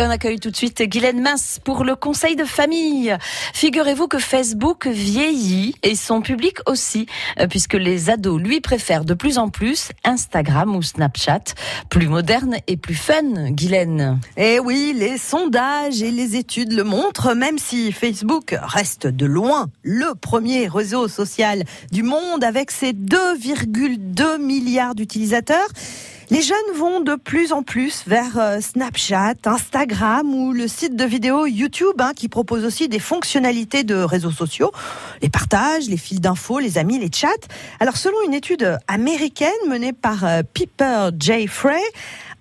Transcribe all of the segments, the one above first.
Et on accueille tout de suite Guylaine Masse pour le conseil de famille. Figurez-vous que Facebook vieillit et son public aussi, euh, puisque les ados lui préfèrent de plus en plus Instagram ou Snapchat, plus moderne et plus fun, Guylaine. Eh oui, les sondages et les études le montrent, même si Facebook reste de loin le premier réseau social du monde avec ses 2,2 milliards d'utilisateurs. Les jeunes vont de plus en plus vers euh, Snapchat, Instagram ou le site de vidéo YouTube hein, qui propose aussi des fonctionnalités de réseaux sociaux, les partages, les fils d'infos, les amis, les chats. Alors selon une étude américaine menée par euh, Piper J. Frey,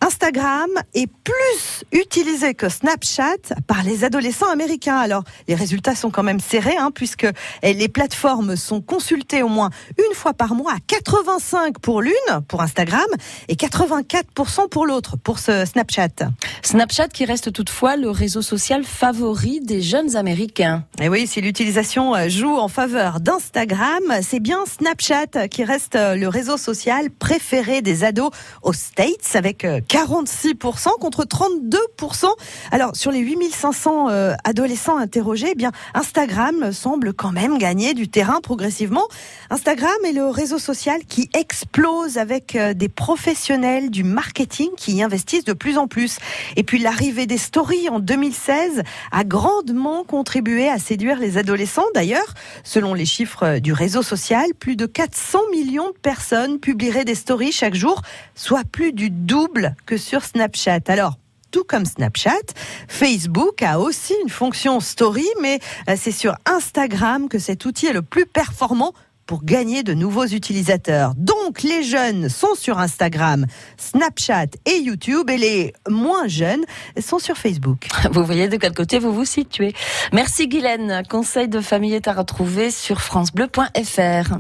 Instagram est plus utilisé que Snapchat par les adolescents américains. Alors, les résultats sont quand même serrés, hein, puisque les plateformes sont consultées au moins une fois par mois, à 85 pour l'une, pour Instagram, et 84% pour l'autre, pour ce Snapchat. Snapchat qui reste toutefois le réseau social favori des jeunes Américains. Et oui, si l'utilisation euh, joue en faveur d'Instagram, c'est bien Snapchat qui reste euh, le réseau social préféré des ados aux States, avec euh, 46% contre 32%. Alors, sur les 8500 euh, adolescents interrogés, eh bien, Instagram semble quand même gagner du terrain progressivement. Instagram est le réseau social qui explose avec euh, des professionnels du marketing qui y investissent de plus en plus. Et puis, l'arrivée des stories en 2016 a grandement contribué à séduire les adolescents. D'ailleurs, selon les chiffres du réseau social, plus de 400 millions de personnes publieraient des stories chaque jour, soit plus du double que sur Snapchat. Alors, tout comme Snapchat, Facebook a aussi une fonction story, mais euh, c'est sur Instagram que cet outil est le plus performant pour gagner de nouveaux utilisateurs. Donc les jeunes sont sur Instagram, Snapchat et YouTube et les moins jeunes sont sur Facebook. Vous voyez de quel côté vous vous situez. Merci Guylaine. Conseil de famille est à retrouver sur francebleu.fr.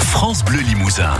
France Bleu Limousin.